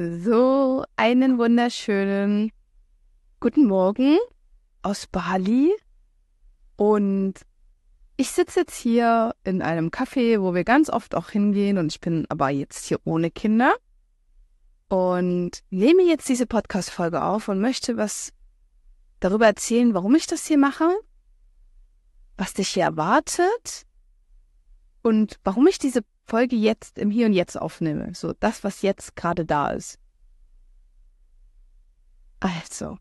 So, einen wunderschönen guten Morgen aus Bali. Und ich sitze jetzt hier in einem Café, wo wir ganz oft auch hingehen. Und ich bin aber jetzt hier ohne Kinder. Und nehme jetzt diese Podcast-Folge auf und möchte was darüber erzählen, warum ich das hier mache, was dich hier erwartet und warum ich diese Folge jetzt im Hier und Jetzt aufnehme. So das, was jetzt gerade da ist. Also,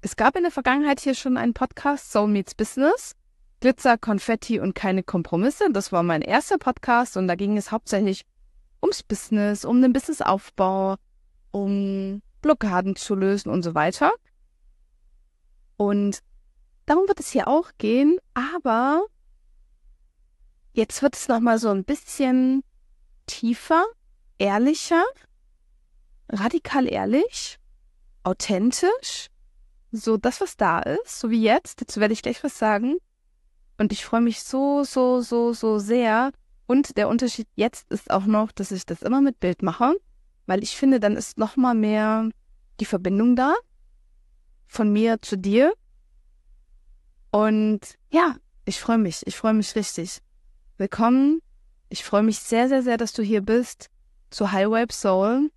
es gab in der Vergangenheit hier schon einen Podcast, Soul Meets Business. Glitzer, Konfetti und keine Kompromisse. Das war mein erster Podcast und da ging es hauptsächlich ums Business, um den Businessaufbau, um Blockaden zu lösen und so weiter. Und darum wird es hier auch gehen, aber Jetzt wird es nochmal so ein bisschen tiefer, ehrlicher, radikal ehrlich, authentisch. So das, was da ist, so wie jetzt. Dazu werde ich gleich was sagen. Und ich freue mich so, so, so, so sehr. Und der Unterschied jetzt ist auch noch, dass ich das immer mit Bild mache, weil ich finde, dann ist nochmal mehr die Verbindung da von mir zu dir. Und ja, ich freue mich, ich freue mich richtig. Willkommen. Ich freue mich sehr, sehr, sehr, dass du hier bist zu High Vibe Soul.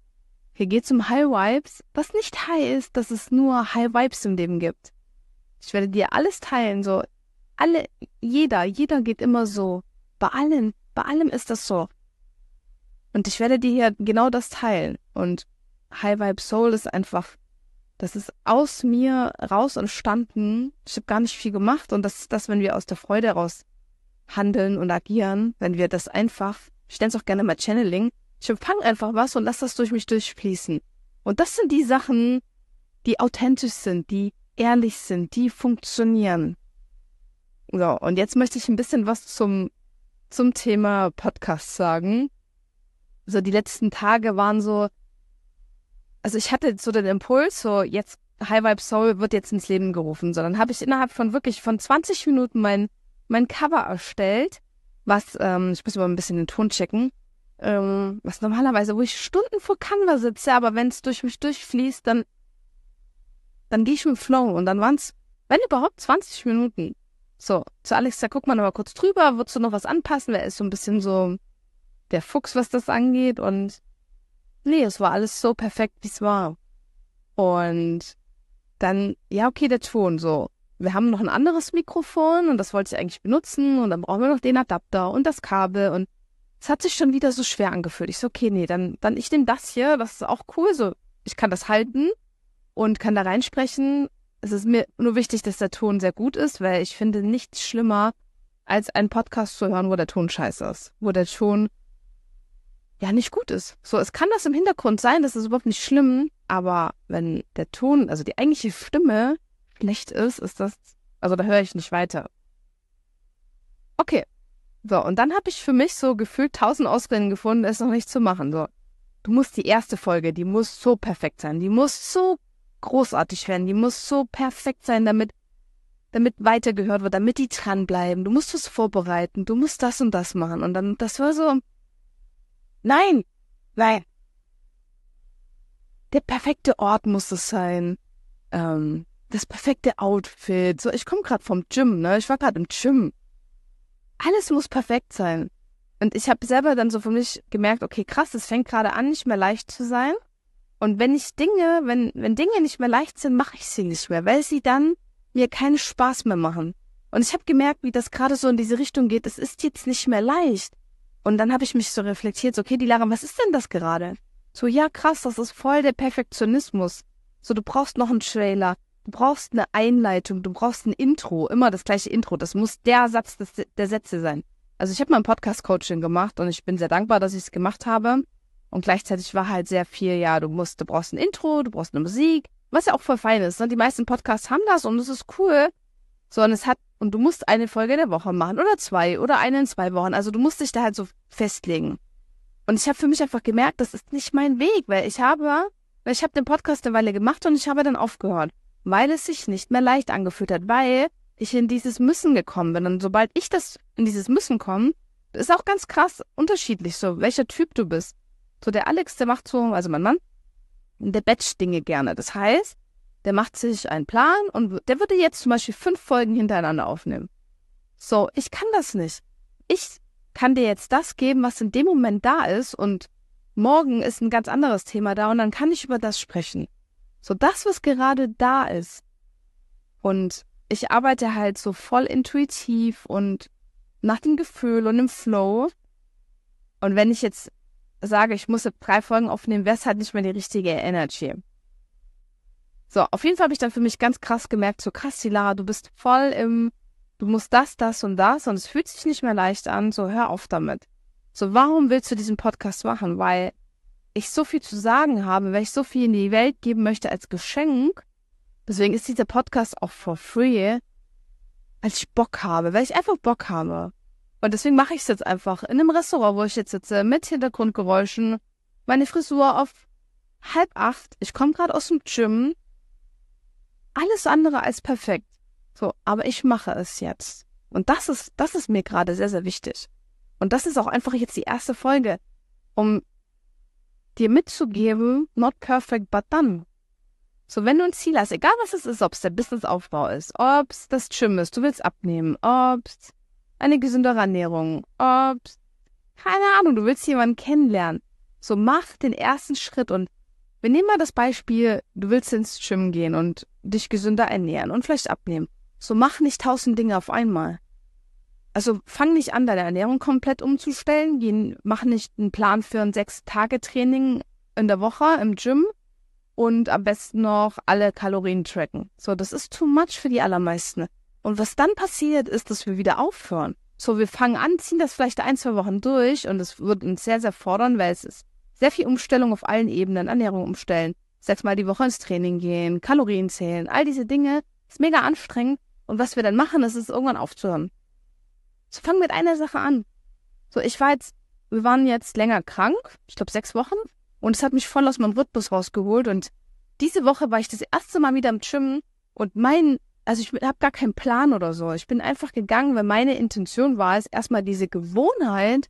Hier geht es um High Vibes, was nicht high ist, dass es nur High Vibes im Leben gibt. Ich werde dir alles teilen, so alle, jeder, jeder geht immer so. Bei allen, bei allem ist das so. Und ich werde dir hier genau das teilen. Und High Vibe Soul ist einfach, das ist aus mir raus entstanden. Ich habe gar nicht viel gemacht und das ist das, wenn wir aus der Freude raus handeln und agieren, wenn wir das einfach, ich nenne es auch gerne mal Channeling, ich empfange einfach was und lasse das durch mich durchfließen. Und das sind die Sachen, die authentisch sind, die ehrlich sind, die funktionieren. So, und jetzt möchte ich ein bisschen was zum, zum Thema Podcast sagen. So, die letzten Tage waren so, also ich hatte so den Impuls, so jetzt High Vibe Soul wird jetzt ins Leben gerufen. So, dann habe ich innerhalb von wirklich von 20 Minuten mein mein Cover erstellt, was, ähm, ich muss aber ein bisschen den Ton checken, ähm, was normalerweise, wo ich Stunden vor Canva sitze, aber wenn es durch mich durchfließt, dann, dann gehe ich mit Flow und dann waren es, wenn überhaupt, 20 Minuten. So, zu Alex, da guckt man aber kurz drüber, würdest du noch was anpassen, wer ist so ein bisschen so der Fuchs, was das angeht und nee, es war alles so perfekt, wie es war. Und dann, ja, okay, der Ton so wir haben noch ein anderes Mikrofon und das wollte ich eigentlich benutzen und dann brauchen wir noch den Adapter und das Kabel und es hat sich schon wieder so schwer angefühlt. Ich so, okay, nee, dann, dann ich nehme das hier, das ist auch cool, so, ich kann das halten und kann da reinsprechen. Es ist mir nur wichtig, dass der Ton sehr gut ist, weil ich finde nichts schlimmer, als einen Podcast zu hören, wo der Ton scheiße ist, wo der Ton ja nicht gut ist. So, es kann das im Hintergrund sein, das ist überhaupt nicht schlimm, aber wenn der Ton, also die eigentliche Stimme schlecht ist, ist das, also da höre ich nicht weiter. Okay. So, und dann habe ich für mich so gefühlt tausend Ausreden gefunden, es noch nicht zu machen. So, du musst die erste Folge, die muss so perfekt sein, die muss so großartig werden, die muss so perfekt sein, damit damit weitergehört wird, damit die dranbleiben. Du musst es vorbereiten, du musst das und das machen. Und dann, das war so, nein, nein. Der perfekte Ort muss es sein. Ähm, das perfekte Outfit. So, ich komme gerade vom Gym, ne? Ich war gerade im Gym. Alles muss perfekt sein. Und ich habe selber dann so für mich gemerkt, okay, krass, es fängt gerade an, nicht mehr leicht zu sein. Und wenn ich Dinge, wenn, wenn Dinge nicht mehr leicht sind, mache ich sie nicht mehr, weil sie dann mir keinen Spaß mehr machen. Und ich habe gemerkt, wie das gerade so in diese Richtung geht. Es ist jetzt nicht mehr leicht. Und dann habe ich mich so reflektiert, so, okay, die Lara, was ist denn das gerade? So, ja, krass, das ist voll der Perfektionismus. So, du brauchst noch einen Trailer, Du brauchst eine Einleitung, du brauchst ein Intro, immer das gleiche Intro. Das muss der Satz des, der Sätze sein. Also ich habe mal ein Podcast-Coaching gemacht und ich bin sehr dankbar, dass ich es gemacht habe. Und gleichzeitig war halt sehr viel, ja, du musst, du brauchst ein Intro, du brauchst eine Musik, was ja auch voll fein ist. Ne? Die meisten Podcasts haben das und es ist cool. So, und es hat, und du musst eine Folge der Woche machen oder zwei oder eine in zwei Wochen. Also du musst dich da halt so festlegen. Und ich habe für mich einfach gemerkt, das ist nicht mein Weg, weil ich habe, weil ich habe den Podcast eine Weile gemacht und ich habe dann aufgehört weil es sich nicht mehr leicht angefühlt hat, weil ich in dieses Müssen gekommen bin. Und sobald ich das in dieses Müssen komme, ist auch ganz krass unterschiedlich, so welcher Typ du bist. So, der Alex, der macht so, also mein Mann, der batcht Dinge gerne. Das heißt, der macht sich einen Plan und der würde jetzt zum Beispiel fünf Folgen hintereinander aufnehmen. So, ich kann das nicht. Ich kann dir jetzt das geben, was in dem Moment da ist und morgen ist ein ganz anderes Thema da und dann kann ich über das sprechen. So das, was gerade da ist. Und ich arbeite halt so voll intuitiv und nach dem Gefühl und im Flow. Und wenn ich jetzt sage, ich muss drei Folgen aufnehmen, wäre es halt nicht mehr die richtige Energy. So, auf jeden Fall habe ich dann für mich ganz krass gemerkt, so krass, Lara, du bist voll im, du musst das, das und das und es fühlt sich nicht mehr leicht an, so hör auf damit. So, warum willst du diesen Podcast machen? Weil ich so viel zu sagen habe, weil ich so viel in die Welt geben möchte als Geschenk. Deswegen ist dieser Podcast auch for free, als ich Bock habe, weil ich einfach Bock habe. Und deswegen mache ich es jetzt einfach in einem Restaurant, wo ich jetzt sitze, mit Hintergrundgeräuschen, meine Frisur auf halb acht. Ich komme gerade aus dem Gym. Alles andere als perfekt. So, aber ich mache es jetzt. Und das ist, das ist mir gerade sehr, sehr wichtig. Und das ist auch einfach jetzt die erste Folge, um dir mitzugeben, not perfect, but done. So, wenn du ein Ziel hast, egal was es ist, ob es der Businessaufbau ist, ob es das Gym ist, du willst abnehmen, ob es eine gesündere Ernährung, ob keine Ahnung, du willst jemanden kennenlernen. So, mach den ersten Schritt und wir nehmen mal das Beispiel, du willst ins Gym gehen und dich gesünder ernähren und vielleicht abnehmen. So, mach nicht tausend Dinge auf einmal. Also fang nicht an, deine Ernährung komplett umzustellen. Geh, mach nicht einen Plan für ein Sechs-Tage-Training in der Woche im Gym und am besten noch alle Kalorien tracken. So, das ist too much für die allermeisten. Und was dann passiert, ist, dass wir wieder aufhören. So, wir fangen an, ziehen das vielleicht ein, zwei Wochen durch und es wird uns sehr, sehr fordern, weil es ist sehr viel Umstellung auf allen Ebenen, Ernährung umstellen, sechsmal die Woche ins Training gehen, Kalorien zählen, all diese Dinge. Ist mega anstrengend. Und was wir dann machen, ist es irgendwann aufzuhören. So fang mit einer Sache an. So, ich war jetzt, wir waren jetzt länger krank, ich glaube sechs Wochen, und es hat mich voll aus meinem Rhythmus rausgeholt. Und diese Woche war ich das erste Mal wieder im Gym und mein, also ich habe gar keinen Plan oder so. Ich bin einfach gegangen, weil meine Intention war es, erstmal diese Gewohnheit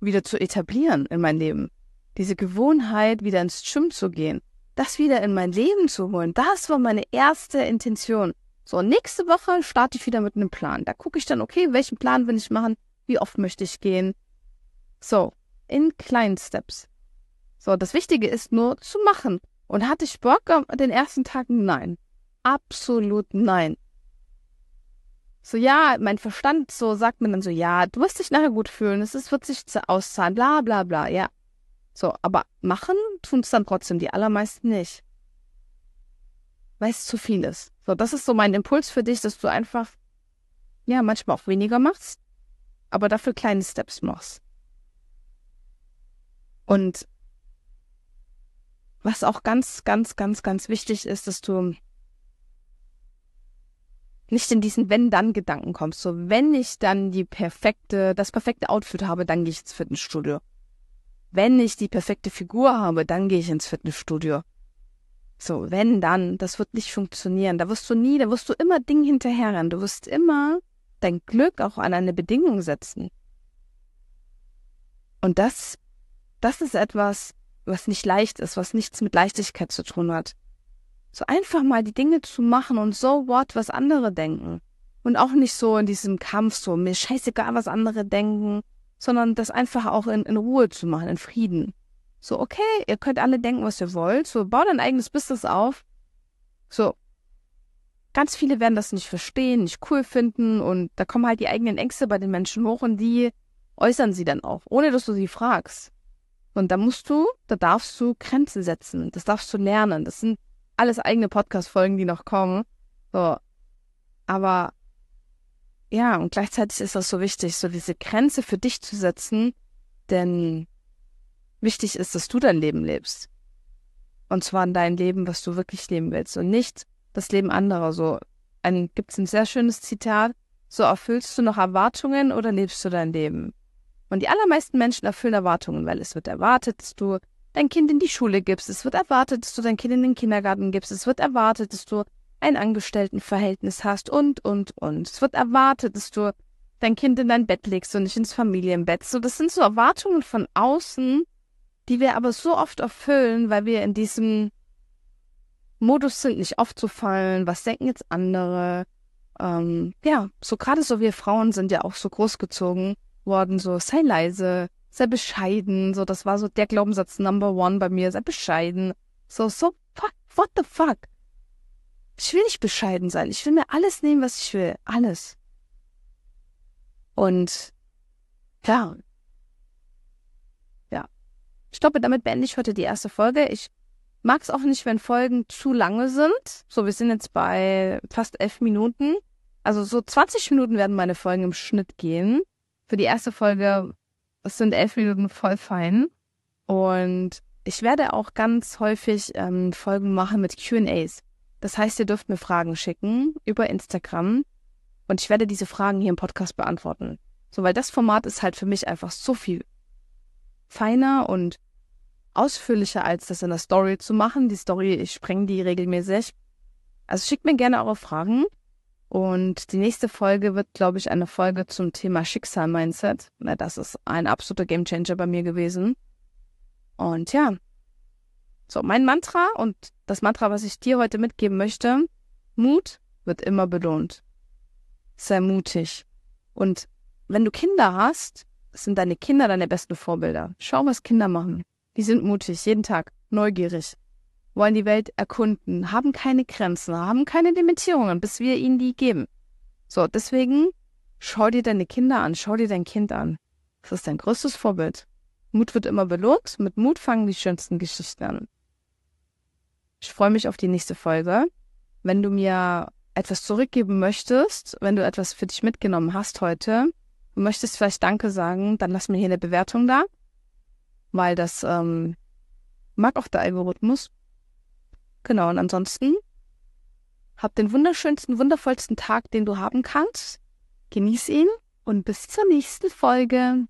wieder zu etablieren in mein Leben. Diese Gewohnheit, wieder ins Gym zu gehen, das wieder in mein Leben zu holen. Das war meine erste Intention. So, nächste Woche starte ich wieder mit einem Plan. Da gucke ich dann, okay, welchen Plan will ich machen? Wie oft möchte ich gehen? So, in kleinen Steps. So, das Wichtige ist nur zu machen. Und hatte ich Bock an den ersten Tagen? Nein. Absolut nein. So, ja, mein Verstand so sagt mir dann so, ja, du wirst dich nachher gut fühlen, es wird sich auszahlen, bla bla bla, ja. So, aber machen tun es dann trotzdem die allermeisten nicht weil es zu viel ist. So, das ist so mein Impuls für dich, dass du einfach, ja, manchmal auch weniger machst, aber dafür kleine Steps machst. Und was auch ganz, ganz, ganz, ganz wichtig ist, dass du nicht in diesen Wenn-Dann-Gedanken kommst. So, wenn ich dann die perfekte, das perfekte Outfit habe, dann gehe ich ins Fitnessstudio. Wenn ich die perfekte Figur habe, dann gehe ich ins Fitnessstudio. So, wenn dann, das wird nicht funktionieren. Da wirst du nie, da wirst du immer Dinge hinterherrennen. Du wirst immer dein Glück auch an eine Bedingung setzen. Und das, das ist etwas, was nicht leicht ist, was nichts mit Leichtigkeit zu tun hat. So einfach mal die Dinge zu machen und so what, was andere denken. Und auch nicht so in diesem Kampf, so mir scheißegal, was andere denken, sondern das einfach auch in, in Ruhe zu machen, in Frieden. So, okay, ihr könnt alle denken, was ihr wollt. So, baut ein eigenes Business auf. So, ganz viele werden das nicht verstehen, nicht cool finden und da kommen halt die eigenen Ängste bei den Menschen hoch und die äußern sie dann auch, ohne dass du sie fragst. Und da musst du, da darfst du Grenzen setzen. Das darfst du lernen. Das sind alles eigene Podcast-Folgen, die noch kommen. So. Aber ja, und gleichzeitig ist das so wichtig, so diese Grenze für dich zu setzen, denn Wichtig ist, dass du dein Leben lebst. Und zwar in dein Leben, was du wirklich leben willst und nicht das Leben anderer. So ein, gibt's ein sehr schönes Zitat. So erfüllst du noch Erwartungen oder lebst du dein Leben? Und die allermeisten Menschen erfüllen Erwartungen, weil es wird erwartet, dass du dein Kind in die Schule gibst. Es wird erwartet, dass du dein Kind in den Kindergarten gibst. Es wird erwartet, dass du ein Angestelltenverhältnis hast und, und, und. Es wird erwartet, dass du dein Kind in dein Bett legst und nicht ins Familienbett. So, das sind so Erwartungen von außen, die wir aber so oft erfüllen, weil wir in diesem Modus sind, nicht aufzufallen, was denken jetzt andere. Ähm, ja, so gerade so wir Frauen sind ja auch so großgezogen worden, so sei leise, sei bescheiden, so das war so der Glaubenssatz Number One bei mir, sei bescheiden. So, so, fuck, what the fuck? Ich will nicht bescheiden sein, ich will mir alles nehmen, was ich will, alles. Und ja, ja. Ich glaube, damit beende ich heute die erste Folge. Ich mag es auch nicht, wenn Folgen zu lange sind. So, wir sind jetzt bei fast elf Minuten. Also so 20 Minuten werden meine Folgen im Schnitt gehen. Für die erste Folge, sind elf Minuten voll fein. Und ich werde auch ganz häufig ähm, Folgen machen mit QAs. Das heißt, ihr dürft mir Fragen schicken über Instagram. Und ich werde diese Fragen hier im Podcast beantworten. So, weil das Format ist halt für mich einfach so viel feiner und ausführlicher, als das in der Story zu machen. Die Story, ich spreng die regelmäßig. Also schickt mir gerne eure Fragen. Und die nächste Folge wird, glaube ich, eine Folge zum Thema Schicksal-Mindset. Na, das ist ein absoluter Gamechanger bei mir gewesen. Und ja, so mein Mantra und das Mantra, was ich dir heute mitgeben möchte, Mut wird immer belohnt. Sei mutig. Und wenn du Kinder hast, sind deine Kinder deine besten Vorbilder. Schau, was Kinder machen. Die sind mutig, jeden Tag, neugierig, wollen die Welt erkunden, haben keine Grenzen, haben keine Limitierungen, bis wir ihnen die geben. So, deswegen schau dir deine Kinder an, schau dir dein Kind an. Das ist dein größtes Vorbild. Mut wird immer belohnt, mit Mut fangen die schönsten Geschichten an. Ich freue mich auf die nächste Folge. Wenn du mir etwas zurückgeben möchtest, wenn du etwas für dich mitgenommen hast heute, und möchtest vielleicht Danke sagen, dann lass mir hier eine Bewertung da weil das ähm, mag auch der Algorithmus. Genau, und ansonsten hab den wunderschönsten, wundervollsten Tag, den du haben kannst. Genieß ihn und bis zur nächsten Folge.